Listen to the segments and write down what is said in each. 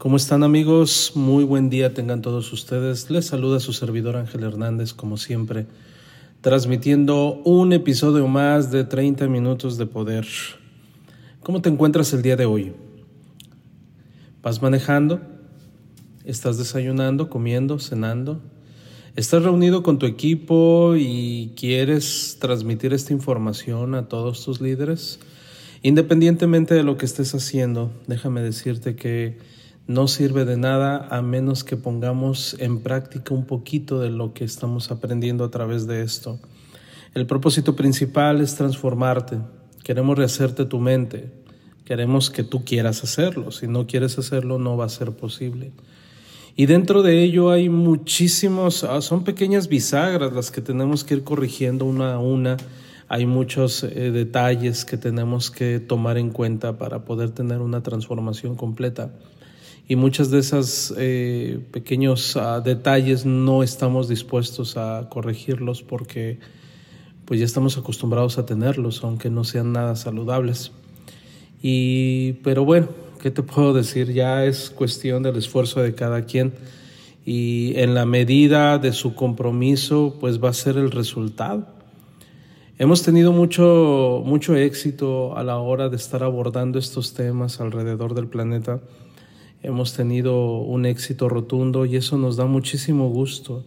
¿Cómo están amigos? Muy buen día tengan todos ustedes. Les saluda su servidor Ángel Hernández, como siempre, transmitiendo un episodio más de 30 minutos de poder. ¿Cómo te encuentras el día de hoy? ¿Vas manejando? ¿Estás desayunando, comiendo, cenando? ¿Estás reunido con tu equipo y quieres transmitir esta información a todos tus líderes? Independientemente de lo que estés haciendo, déjame decirte que no sirve de nada a menos que pongamos en práctica un poquito de lo que estamos aprendiendo a través de esto. El propósito principal es transformarte. Queremos rehacerte tu mente. Queremos que tú quieras hacerlo. Si no quieres hacerlo, no va a ser posible. Y dentro de ello hay muchísimos, ah, son pequeñas bisagras las que tenemos que ir corrigiendo una a una. Hay muchos eh, detalles que tenemos que tomar en cuenta para poder tener una transformación completa y muchas de esas eh, pequeños ah, detalles no estamos dispuestos a corregirlos porque pues ya estamos acostumbrados a tenerlos aunque no sean nada saludables. Y pero bueno qué te puedo decir ya es cuestión del esfuerzo de cada quien y en la medida de su compromiso pues va a ser el resultado. Hemos tenido mucho mucho éxito a la hora de estar abordando estos temas alrededor del planeta hemos tenido un éxito rotundo y eso nos da muchísimo gusto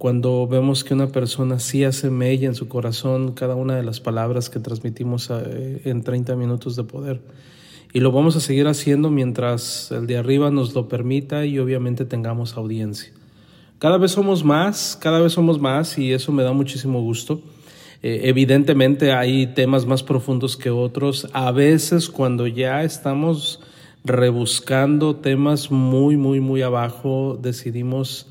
cuando vemos que una persona sí hace mella en su corazón cada una de las palabras que transmitimos eh, en 30 minutos de poder. Y lo vamos a seguir haciendo mientras el de arriba nos lo permita y obviamente tengamos audiencia. Cada vez somos más, cada vez somos más y eso me da muchísimo gusto. Eh, evidentemente hay temas más profundos que otros. A veces cuando ya estamos rebuscando temas muy, muy, muy abajo, decidimos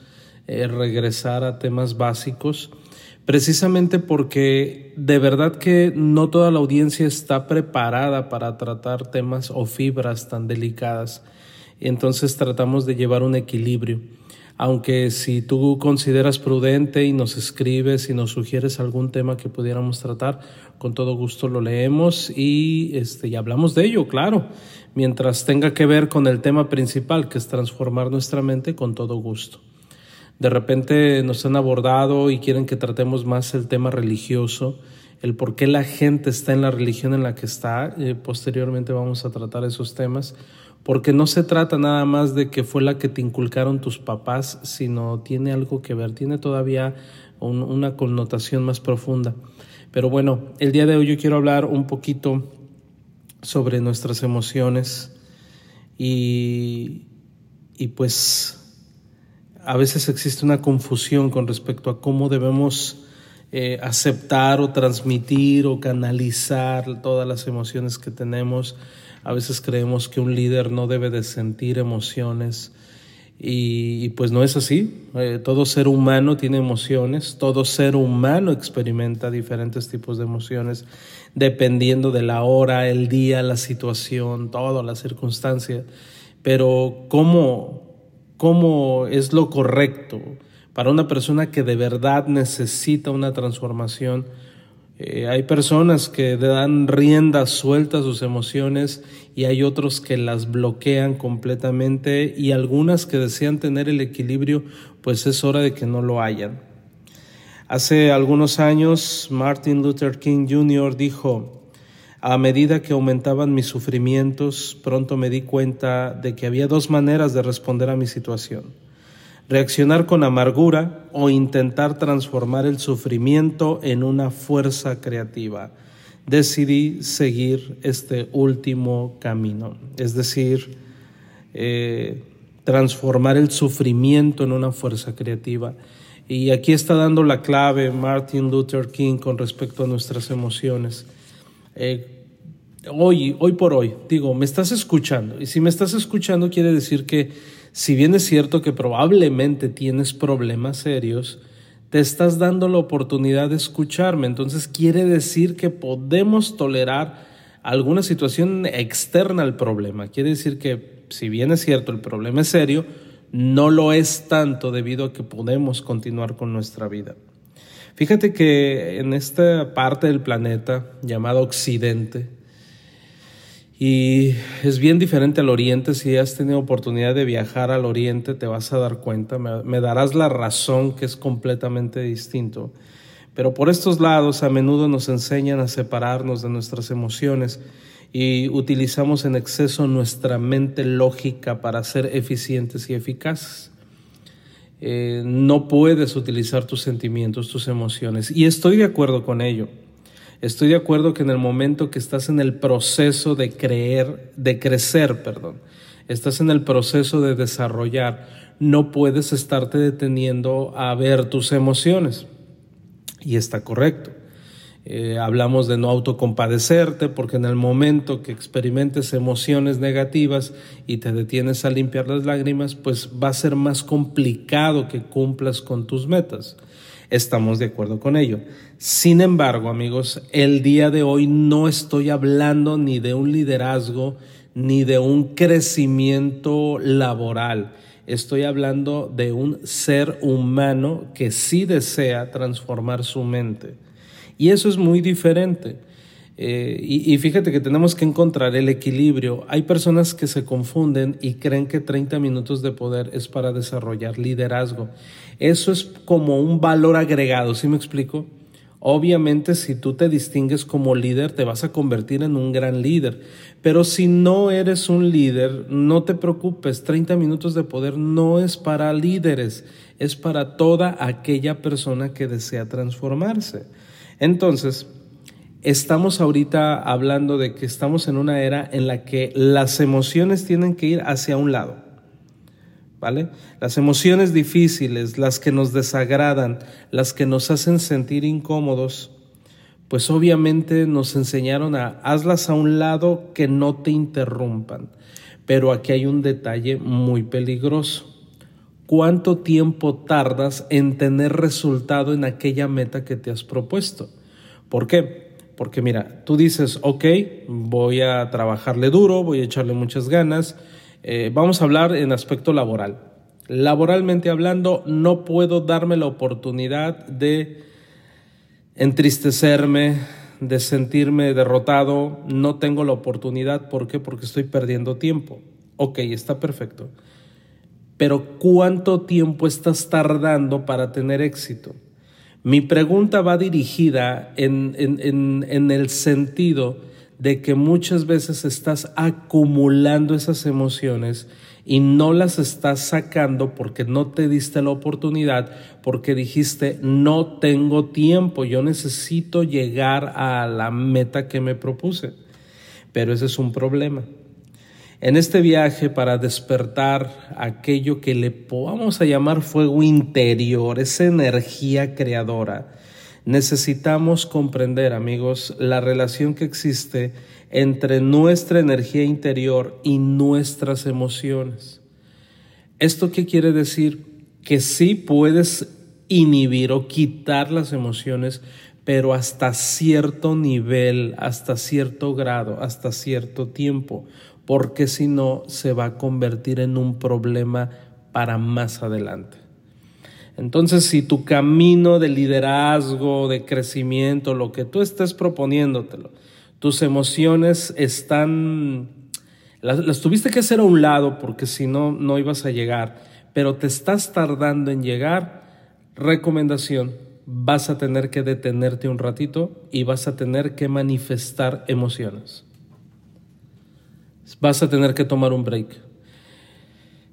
eh, regresar a temas básicos, precisamente porque de verdad que no toda la audiencia está preparada para tratar temas o fibras tan delicadas. Entonces tratamos de llevar un equilibrio aunque si tú consideras prudente y nos escribes y nos sugieres algún tema que pudiéramos tratar, con todo gusto lo leemos y, este, y hablamos de ello, claro, mientras tenga que ver con el tema principal, que es transformar nuestra mente, con todo gusto. De repente nos han abordado y quieren que tratemos más el tema religioso, el por qué la gente está en la religión en la que está. Eh, posteriormente vamos a tratar esos temas porque no se trata nada más de que fue la que te inculcaron tus papás, sino tiene algo que ver, tiene todavía una connotación más profunda. Pero bueno, el día de hoy yo quiero hablar un poquito sobre nuestras emociones y, y pues a veces existe una confusión con respecto a cómo debemos eh, aceptar o transmitir o canalizar todas las emociones que tenemos a veces creemos que un líder no debe de sentir emociones y, pues no es así. Eh, todo ser humano tiene emociones, todo ser humano experimenta diferentes tipos de emociones dependiendo de la hora, el día, la situación, todo, la circunstancia. Pero ¿cómo, cómo es lo correcto para una persona que de verdad necesita una transformación? Eh, hay personas que dan rienda suelta a sus emociones y hay otros que las bloquean completamente y algunas que desean tener el equilibrio, pues es hora de que no lo hayan. Hace algunos años, Martin Luther King Jr. dijo, a medida que aumentaban mis sufrimientos, pronto me di cuenta de que había dos maneras de responder a mi situación reaccionar con amargura o intentar transformar el sufrimiento en una fuerza creativa. Decidí seguir este último camino, es decir, eh, transformar el sufrimiento en una fuerza creativa. Y aquí está dando la clave Martin Luther King con respecto a nuestras emociones. Eh, hoy, hoy por hoy, digo, me estás escuchando. Y si me estás escuchando quiere decir que si bien es cierto que probablemente tienes problemas serios, te estás dando la oportunidad de escucharme. Entonces quiere decir que podemos tolerar alguna situación externa al problema. Quiere decir que si bien es cierto el problema es serio, no lo es tanto debido a que podemos continuar con nuestra vida. Fíjate que en esta parte del planeta llamada Occidente, y es bien diferente al Oriente. Si has tenido oportunidad de viajar al Oriente, te vas a dar cuenta, me, darás la razón que es completamente distinto. Pero por estos lados a menudo nos enseñan a separarnos de nuestras emociones y utilizamos en exceso nuestra mente lógica para ser eficientes y eficaces. Eh, no puedes utilizar tus sentimientos, tus emociones. Y estoy de acuerdo con ello. Estoy de acuerdo que en el momento que estás en el proceso de creer, de crecer, perdón, estás en el proceso de desarrollar, no puedes estarte deteniendo a ver tus emociones. Y está correcto. Eh, hablamos de no autocompadecerte porque en el momento que experimentes emociones negativas y te detienes a limpiar las lágrimas, pues va a ser más complicado que cumplas con tus metas. Estamos de acuerdo con ello. Sin embargo, amigos, el día de hoy no estoy hablando ni de un liderazgo ni de un crecimiento laboral. Estoy hablando de un ser humano que sí desea transformar su mente. Y eso es muy diferente. Eh, y, fíjate que tenemos que encontrar el equilibrio. Hay personas que se confunden y creen que 30 minutos de poder es para desarrollar liderazgo. Eso es como un valor agregado, ¿sí me explico? Obviamente si tú te distingues como líder te vas a convertir en un gran líder, pero si no eres un líder, no te preocupes, 30 minutos de poder no es para líderes, es para toda aquella persona que desea transformarse. Entonces, estamos ahorita hablando de que estamos en una era en la que las emociones tienen que ir hacia un lado. ¿Vale? Las emociones difíciles, las que nos desagradan, las que nos hacen sentir incómodos, pues obviamente nos enseñaron a hazlas a un lado que no te interrumpan. Pero aquí hay un detalle muy peligroso. ¿Cuánto tiempo tardas en tener resultado en aquella meta que te has propuesto? ¿Por qué? Porque mira, tú dices, ok, voy a trabajarle duro, voy a echarle muchas ganas. Eh, vamos a hablar en aspecto laboral. Laboralmente hablando, no puedo darme la oportunidad de entristecerme, de sentirme derrotado. No tengo la oportunidad. ¿Por qué? Porque estoy perdiendo tiempo. Ok, está perfecto. Pero ¿cuánto tiempo estás tardando para tener éxito? Mi pregunta va dirigida en, el sentido de que muchas veces estás acumulando esas emociones y no las estás sacando porque no te diste la oportunidad, porque dijiste, no tengo tiempo, yo necesito llegar a la meta que me propuse. Pero ese es un problema. En este viaje para despertar aquello que le podamos a llamar fuego interior, esa energía creadora, necesitamos comprender, amigos, la relación que existe entre nuestra energía interior y nuestras emociones. ¿Esto qué quiere decir? Que sí puedes inhibir o quitar las emociones, pero hasta cierto nivel, hasta cierto grado, hasta cierto tiempo porque si no se va a convertir en un problema para más adelante. Entonces, si tu camino de liderazgo, de crecimiento, lo que tú estés proponiéndotelo, tus emociones están, las, tuviste que hacer a un lado porque si no, no ibas a llegar, pero te estás tardando en llegar, recomendación, vas a tener que detenerte un ratito y vas a tener que manifestar emociones vas a tener que tomar un break.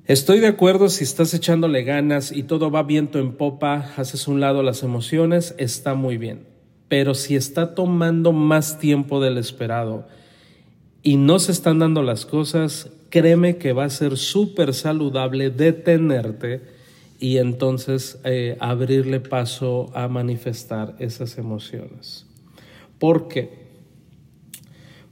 Estoy de acuerdo si estás echándole ganas y todo va viento en popa, haces un lado las emociones, está muy bien. Pero si está tomando más tiempo del esperado y no se están dando las cosas, créeme que va a ser súper saludable detenerte y entonces eh, abrirle paso a manifestar esas emociones. ¿Por qué?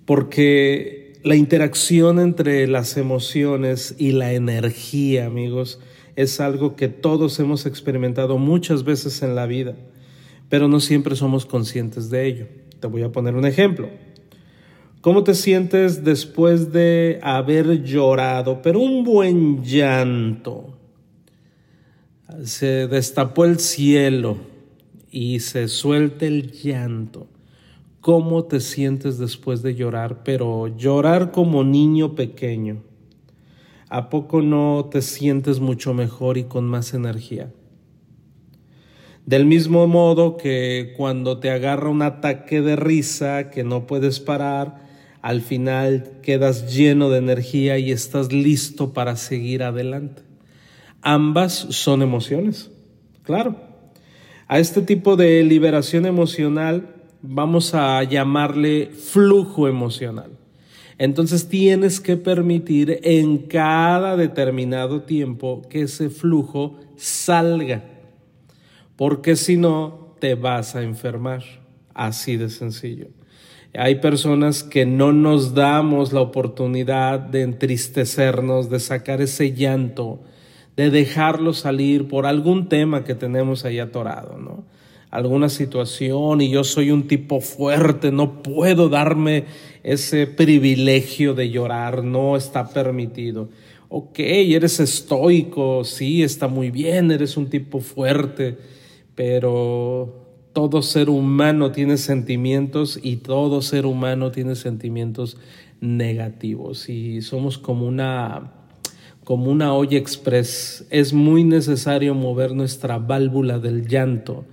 porque la interacción entre las emociones y la energía, amigos, es algo que todos hemos experimentado muchas veces en la vida, pero no siempre somos conscientes de ello. Te voy a poner un ejemplo. ¿Cómo te sientes después de haber llorado, pero un buen llanto? Se destapó el cielo y se suelta el llanto. ¿Cómo te sientes después de llorar? Pero llorar como niño pequeño ¿a poco no te sientes mucho mejor y con más energía? Del mismo modo que cuando te agarra un ataque de risa que no puedes parar, al final quedas lleno de energía y estás listo para seguir adelante. Ambas son emociones, claro. A este tipo de liberación emocional vamos a llamarle flujo emocional. Entonces tienes que permitir en cada determinado tiempo que ese flujo salga, porque si no, te vas a enfermar. Así de sencillo. Hay personas que no nos damos la oportunidad de entristecernos, de sacar ese llanto, de dejarlo salir por algún tema que tenemos ahí atorado, ¿no? Alguna situación y yo soy un tipo fuerte, no puedo darme ese privilegio de llorar, no está permitido. Ok, eres estoico, sí, está muy bien, eres un tipo fuerte, pero todo ser humano tiene sentimientos y todo ser humano tiene sentimientos negativos y somos como una como una olla express. Es muy necesario mover nuestra válvula del llanto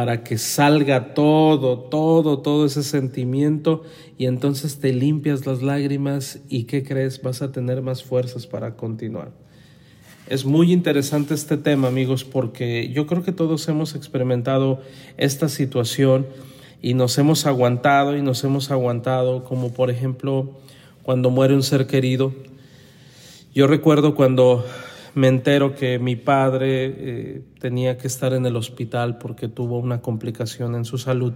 para que salga todo, todo, todo ese sentimiento y entonces te limpias las lágrimas y ¿qué crees? Vas a tener más fuerzas para continuar. Es muy interesante este tema, amigos, porque yo creo que todos hemos experimentado esta situación y nos hemos aguantado y nos hemos aguantado, como por ejemplo cuando muere un ser querido. Yo recuerdo cuando me entero que mi padre eh, tenía que estar en el hospital porque tuvo una complicación en su salud.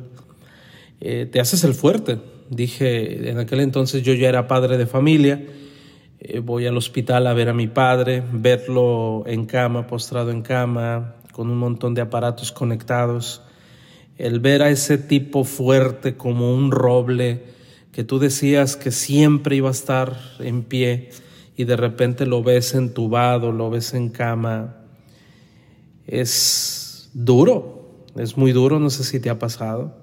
Eh, te haces el fuerte. Dije, en aquel entonces yo ya era padre de familia. Eh, voy al hospital a ver a mi padre, verlo en cama, postrado en cama, con un montón de aparatos conectados. El ver a ese tipo fuerte como un roble que tú decías que siempre iba a estar en pie y de repente lo ves entubado, lo ves en cama, es duro, es muy duro, no sé si te ha pasado.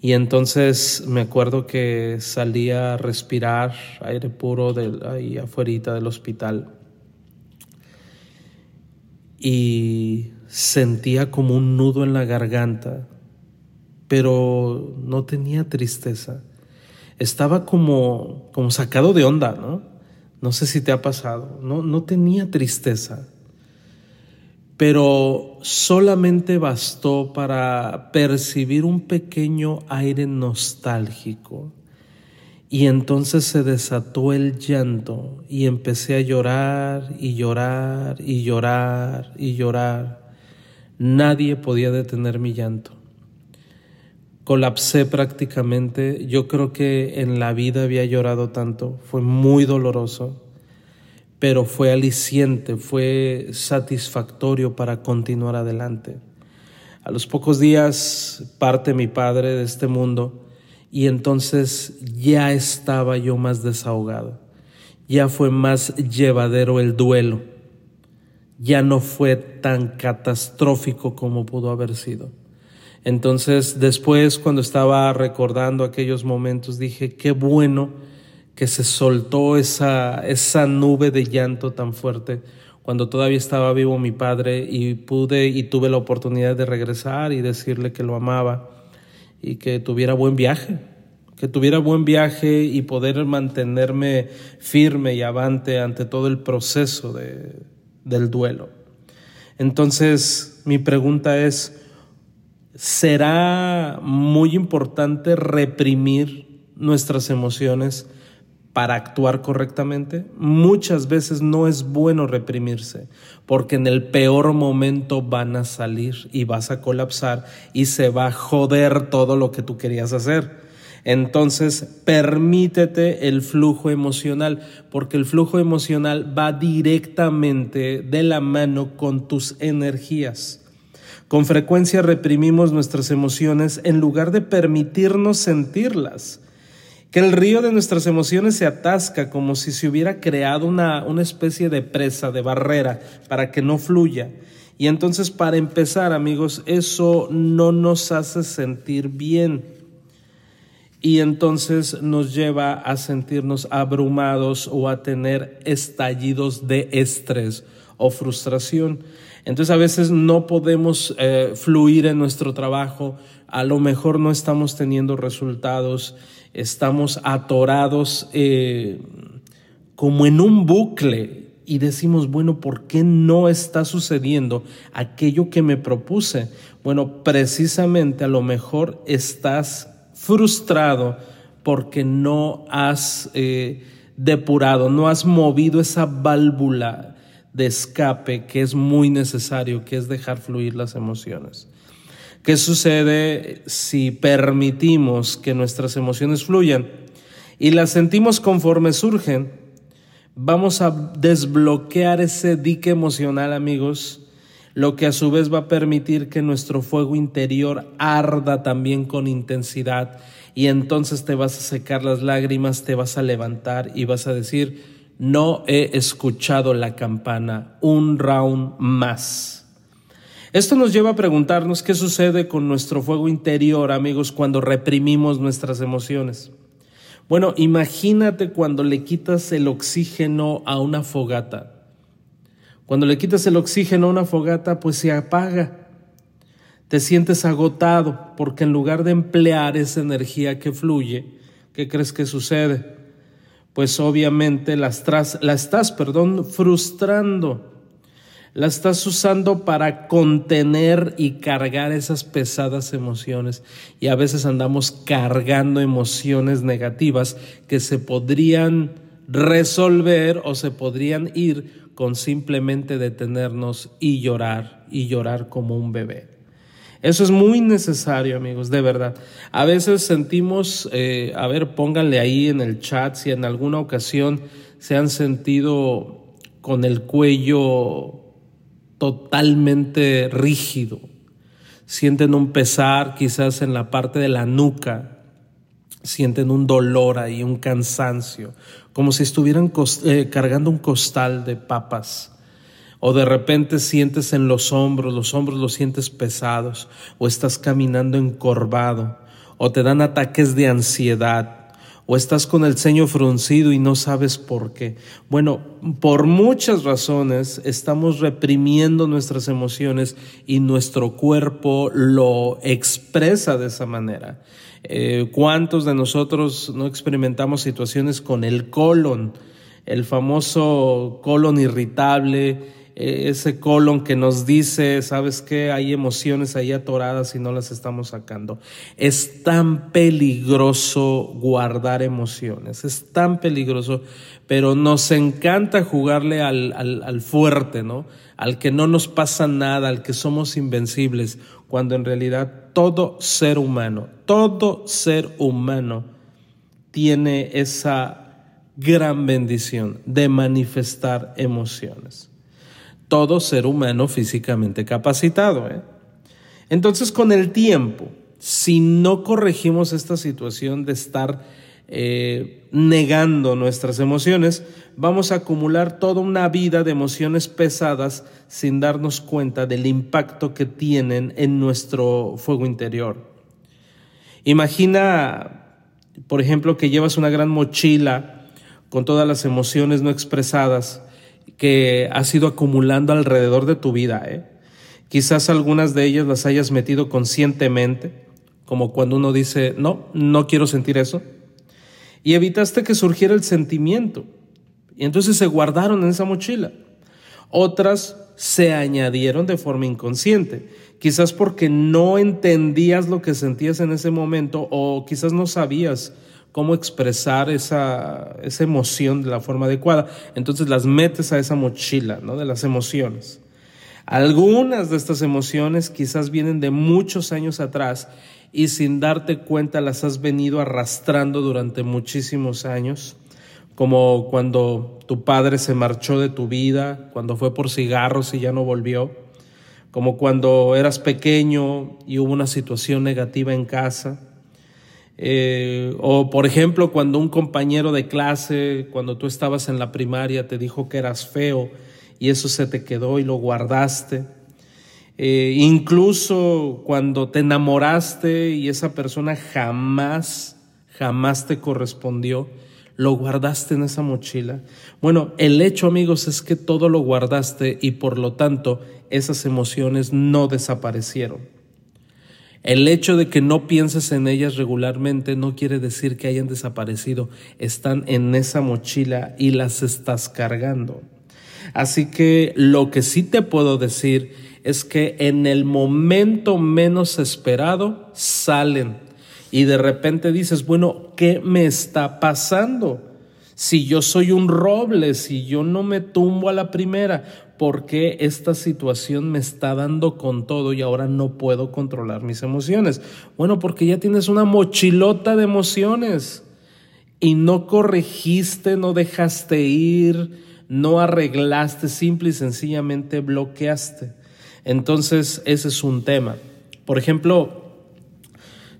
Y entonces me acuerdo que salía a respirar aire puro ahí afuera del hospital y sentía como un nudo en la garganta, pero no tenía tristeza. Estaba como, como sacado de onda, ¿no? No sé si te ha pasado, no, no tenía tristeza, pero solamente bastó para percibir un pequeño aire nostálgico. Y entonces se desató el llanto y empecé a llorar y llorar y llorar y llorar. Nadie podía detener mi llanto colapsé prácticamente. Yo creo que en la vida había llorado tanto, fue muy doloroso, pero fue aliciente, fue satisfactorio para continuar adelante. A los pocos días parte mi padre de este mundo y entonces ya estaba yo más desahogado, ya fue más llevadero el duelo, ya no fue tan catastrófico como pudo haber sido. Entonces después cuando estaba recordando aquellos momentos dije, qué bueno que se soltó esa, esa nube de llanto tan fuerte cuando todavía estaba vivo mi padre y pude y tuve la oportunidad de regresar y decirle que lo amaba y que tuviera buen viaje, que tuviera buen viaje y poder mantenerme firme y avante ante todo el proceso de, del duelo. Entonces mi pregunta es, será muy importante reprimir nuestras emociones para actuar correctamente? Muchas veces no es bueno reprimirse, porque en el peor momento van a salir y vas a colapsar y se va a joder todo lo que tú querías hacer. Entonces, permítete el flujo emocional, porque el flujo emocional va directamente de la mano con tus energías. Con frecuencia reprimimos nuestras emociones en lugar de permitirnos sentirlas. Que el río de nuestras emociones se atasca como si se hubiera creado una, una especie de presa, de barrera, para que no fluya. Y entonces para empezar, amigos, eso no nos hace sentir bien. Y entonces nos lleva a sentirnos abrumados o a tener estallidos de estrés o frustración. Entonces a veces no podemos eh, fluir en nuestro trabajo, a lo mejor no estamos teniendo resultados, estamos atorados eh, como en un bucle y decimos, bueno, ¿por qué no está sucediendo aquello que me propuse? Bueno, precisamente a lo mejor estás frustrado porque no has eh, depurado, no has movido esa válvula de escape que es muy necesario, que es dejar fluir las emociones. ¿Qué sucede si permitimos que nuestras emociones fluyan y las sentimos conforme surgen? vamos a desbloquear ese dique emocional, amigos, lo que a su vez va a permitir que nuestro fuego interior arda también con intensidad y entonces te vas a secar las lágrimas, te vas a levantar y vas a decir, no he escuchado la campana, un round más. Esto nos lleva a preguntarnos qué sucede con nuestro fuego interior, amigos, cuando reprimimos nuestras emociones. Bueno, imagínate cuando le quitas el oxígeno a una fogata. Cuando le quitas el oxígeno a una fogata, pues se apaga. Te sientes agotado porque en lugar de emplear esa energía que fluye, ¿qué crees que sucede? Pues obviamente la estás, la estás perdón, frustrando la estás usando para contener y cargar esas pesadas emociones. Y a veces andamos cargando emociones negativas que se podrían resolver o se podrían ir con simplemente detenernos y llorar y llorar como un bebé. Eso es muy necesario, amigos, de verdad. A veces sentimos, eh, a ver, pónganle ahí en el chat si en alguna ocasión se han sentido con el cuello totalmente rígido. Sienten un pesar quizás en la parte de la nuca, sienten un dolor ahí, un cansancio, como si estuvieran eh, cargando un costal de papas. O de repente sientes en los hombros, los hombros los sientes pesados, o estás caminando encorvado, o te dan ataques de ansiedad, o estás con el ceño fruncido y no sabes por qué. Bueno, por muchas razones estamos reprimiendo nuestras emociones y nuestro cuerpo lo expresa de esa manera. Eh, ¿Cuántos de nosotros no experimentamos situaciones con el colon, el famoso colon irritable? Eh, ese colon que nos dice, ¿sabes qué? Hay emociones ahí atoradas y no las estamos sacando. Es tan peligroso guardar emociones, es tan peligroso, pero nos encanta jugarle al, al fuerte, ¿no? Al que no nos pasa nada, al que somos invencibles, cuando en realidad todo ser humano, todo ser humano tiene esa gran bendición de manifestar emociones todo ser humano físicamente capacitado. ¿eh? Entonces, con el tiempo, si no corregimos esta situación de estar eh, negando nuestras emociones, vamos a acumular toda una vida de emociones pesadas sin darnos cuenta del impacto que tienen en nuestro fuego interior. Imagina, por ejemplo, que llevas una gran mochila con todas las emociones no expresadas que has ido acumulando alrededor de tu vida. ¿eh? Quizás algunas de ellas las hayas metido conscientemente, como cuando uno dice, no, no quiero sentir eso, y evitaste que surgiera el sentimiento. Y entonces se guardaron en esa mochila. Otras se añadieron de forma inconsciente, quizás porque no entendías lo que sentías en ese momento o quizás no sabías cómo expresar esa, esa emoción de la forma adecuada. Entonces las metes a esa mochila ¿no? de las emociones. Algunas de estas emociones quizás vienen de muchos años atrás y sin darte cuenta las has venido arrastrando durante muchísimos años, como cuando tu padre se marchó de tu vida, cuando fue por cigarros y ya no volvió, como cuando eras pequeño y hubo una situación negativa en casa, eh, o por ejemplo cuando un compañero de clase, cuando tú estabas en la primaria, te dijo que eras feo y eso se te quedó y lo guardaste. Eh, incluso cuando te enamoraste y esa persona jamás, jamás te correspondió, lo guardaste en esa mochila. Bueno, el hecho, amigos, es que todo lo guardaste y por lo tanto esas emociones no desaparecieron. El hecho de que no pienses en ellas regularmente no quiere decir que hayan desaparecido, están en esa mochila y las estás cargando. Así que lo que sí te puedo decir es que en el momento menos esperado salen y de repente dices, bueno, ¿qué me está pasando? Si yo soy un roble, si yo no me tumbo a la primera, ¿por qué esta situación me está dando con todo y ahora no puedo controlar mis emociones? Bueno, porque ya tienes una mochilota de emociones y no corregiste, no dejaste ir, no arreglaste, simple y sencillamente bloqueaste. Entonces, ese es un tema. Por ejemplo,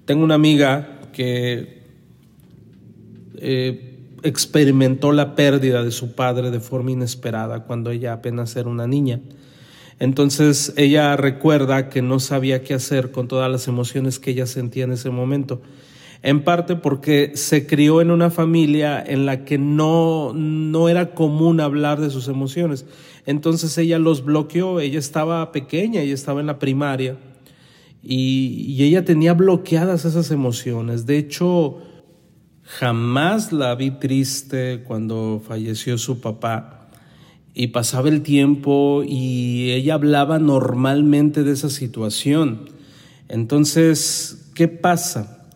tengo una amiga que eh, experimentó la pérdida de su padre de forma inesperada cuando ella apenas era una niña. Entonces ella recuerda que no sabía qué hacer con todas las emociones que ella sentía en ese momento. En parte porque se crió en una familia en la que no, no era común hablar de sus emociones. Entonces ella los bloqueó, ella estaba pequeña, ella estaba en la primaria y, ella tenía bloqueadas esas emociones. De hecho, jamás la vi triste cuando falleció su papá y pasaba el tiempo y ella hablaba normalmente de esa situación. Entonces, ¿qué pasa?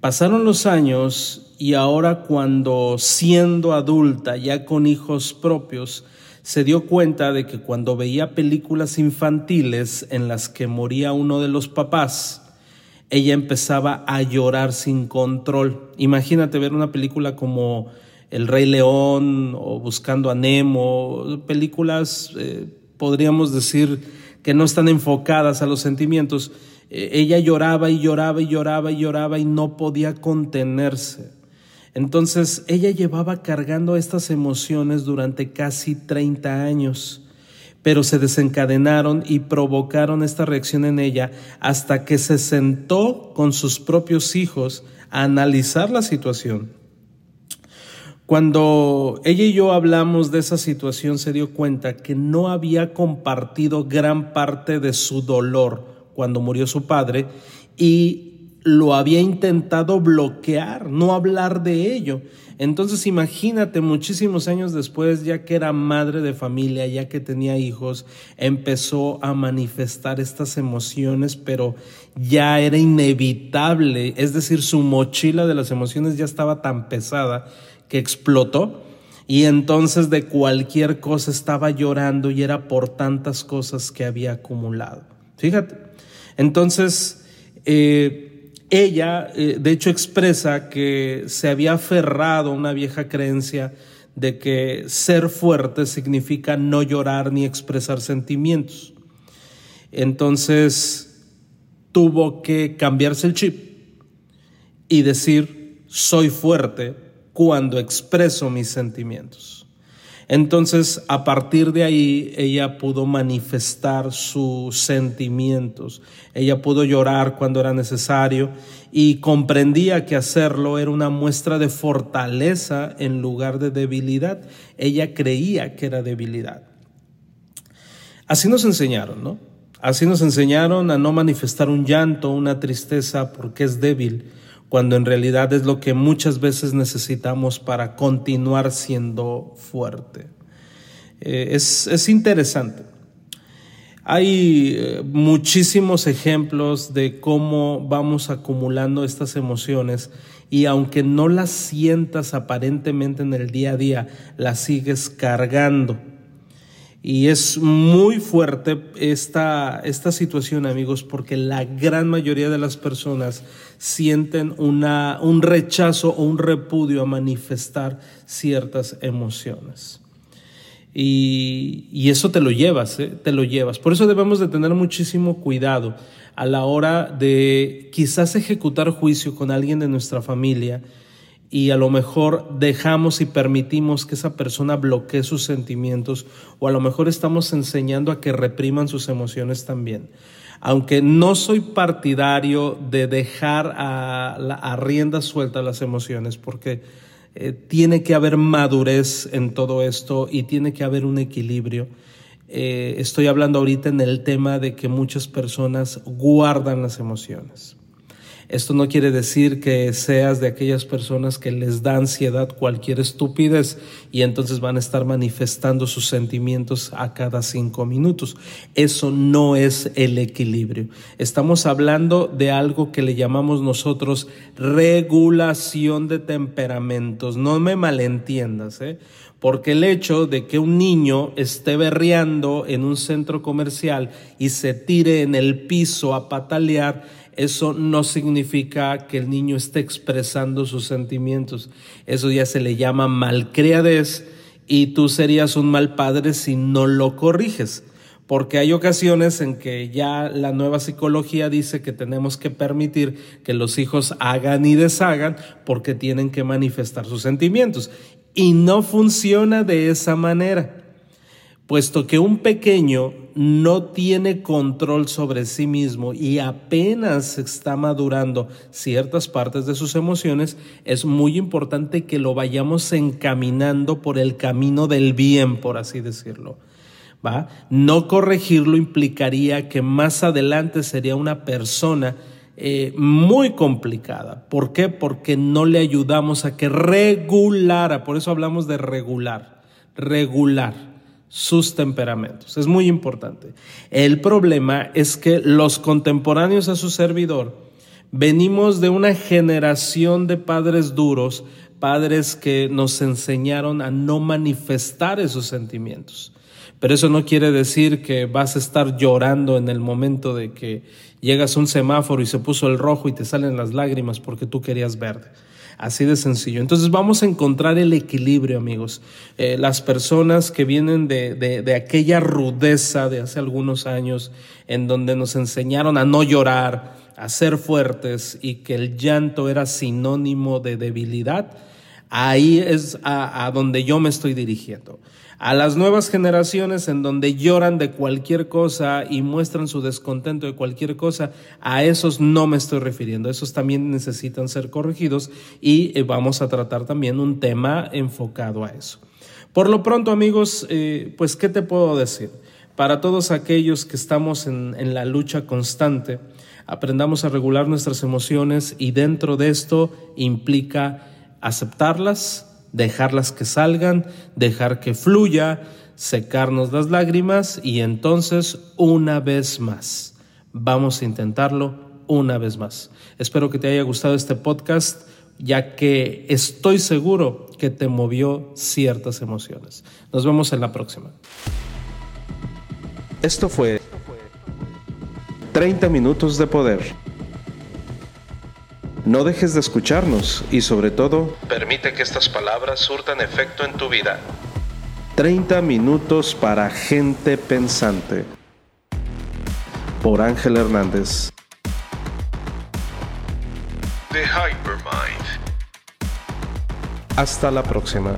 Pasaron los años y ahora cuando siendo adulta, ya con hijos propios, se dio cuenta de que cuando veía películas infantiles en las que moría uno de los papás, ella empezaba a llorar sin control. Imagínate ver una película como El Rey León o Buscando a Nemo, películas, eh, podríamos decir, que no están enfocadas a los sentimientos. Eh, ella lloraba y lloraba y lloraba y lloraba y no podía contenerse. Entonces ella llevaba cargando estas emociones durante casi 30 años, pero se desencadenaron y provocaron esta reacción en ella hasta que se sentó con sus propios hijos a analizar la situación. Cuando ella y yo hablamos de esa situación, se dio cuenta que no había compartido gran parte de su dolor cuando murió su padre y lo había intentado bloquear, no hablar de ello. Entonces imagínate, muchísimos años después, ya que era madre de familia, ya que tenía hijos, empezó a manifestar estas emociones, pero ya era inevitable, es decir, su mochila de las emociones ya estaba tan pesada que explotó y entonces de cualquier cosa estaba llorando y era por tantas cosas que había acumulado. Fíjate, entonces... Eh, ella, eh, de hecho, expresa que se había aferrado a una vieja creencia de que ser fuerte significa no llorar ni expresar sentimientos. Entonces tuvo que cambiarse el chip y decir, soy fuerte cuando expreso mis sentimientos. Entonces, a partir de ahí, ella pudo manifestar sus sentimientos, ella pudo llorar cuando era necesario y comprendía que hacerlo era una muestra de fortaleza en lugar de debilidad. Ella creía que era debilidad. Así nos enseñaron, ¿no? Así nos enseñaron a no manifestar un llanto, una tristeza porque es débil, cuando en realidad es lo que muchas veces necesitamos para continuar siendo fuerte. Eh, es, interesante. Hay eh, muchísimos ejemplos de cómo vamos acumulando estas emociones y aunque no las sientas aparentemente en el día a día, las sigues cargando. Y es muy fuerte esta, esta situación, amigos, porque la gran mayoría de las personas sienten una, un rechazo o un repudio a manifestar ciertas emociones. Y, y eso te lo llevas, ¿eh? te lo llevas. Por eso debemos de tener muchísimo cuidado a la hora de quizás ejecutar juicio con alguien de nuestra familia y a lo mejor dejamos y permitimos que esa persona bloquee sus sentimientos o a lo mejor estamos enseñando a que repriman sus emociones también. Aunque no soy partidario de dejar a, a rienda suelta las emociones porque eh, tiene que haber madurez en todo esto y tiene que haber un equilibrio. Eh, estoy hablando ahorita en el tema de que muchas personas guardan las emociones. Esto no quiere decir que seas de aquellas personas que les da ansiedad cualquier estupidez y entonces van a estar manifestando sus sentimientos a cada cinco minutos. Eso no es el equilibrio. Estamos hablando de algo que le llamamos nosotros regulación de temperamentos. No me malentiendas, ¿eh? porque el hecho de que un niño esté berreando en un centro comercial y se tire en el piso a patalear, eso no significa que el niño esté expresando sus sentimientos. Eso ya se le llama malcriadez y tú serías un mal padre si no lo corriges. Porque hay ocasiones en que ya la nueva psicología dice que tenemos que permitir que los hijos hagan y deshagan porque tienen que manifestar sus sentimientos. Y no funciona de esa manera puesto que un pequeño no tiene control sobre sí mismo y apenas está madurando ciertas partes de sus emociones, es muy importante que lo vayamos encaminando por el camino del bien, por así decirlo. ¿Va? No corregirlo implicaría que más adelante sería una persona eh, muy complicada. ¿Por qué? Porque no le ayudamos a que regulara, por eso hablamos de regular, regular sus temperamentos. Es muy importante. El problema es que los contemporáneos a su servidor venimos de una generación de padres duros, padres que nos enseñaron a no manifestar esos sentimientos. Pero eso no quiere decir que vas a estar llorando en el momento de que llegas a un semáforo y se puso el rojo y te salen las lágrimas porque tú querías verde. Así de sencillo. Entonces vamos a encontrar el equilibrio, amigos. Eh, las personas que vienen de, de, aquella rudeza de hace algunos años, en donde nos enseñaron a no llorar, a ser fuertes y que el llanto era sinónimo de debilidad, ahí es a donde yo me estoy dirigiendo a las nuevas generaciones en donde lloran de cualquier cosa y muestran su descontento de cualquier cosa, a esos no me estoy refiriendo, esos también necesitan ser corregidos y eh, vamos a tratar también un tema enfocado a eso. Por lo pronto amigos, eh, pues ¿qué te puedo decir? Para todos aquellos que estamos en, en la lucha constante, aprendamos a regular nuestras emociones y dentro de esto implica aceptarlas, dejarlas que salgan, dejar que fluya, secarnos las lágrimas y entonces una vez más. Vamos a intentarlo una vez más. Espero que te haya gustado este podcast ya que estoy seguro que te movió ciertas emociones. Nos vemos en la próxima. Esto fue 30 minutos de poder. No dejes de escucharnos y sobre todo, permite que estas palabras surtan efecto en tu vida. 30 minutos para gente pensante. Por Ángel Hernández. The Hypermind. Hasta la próxima.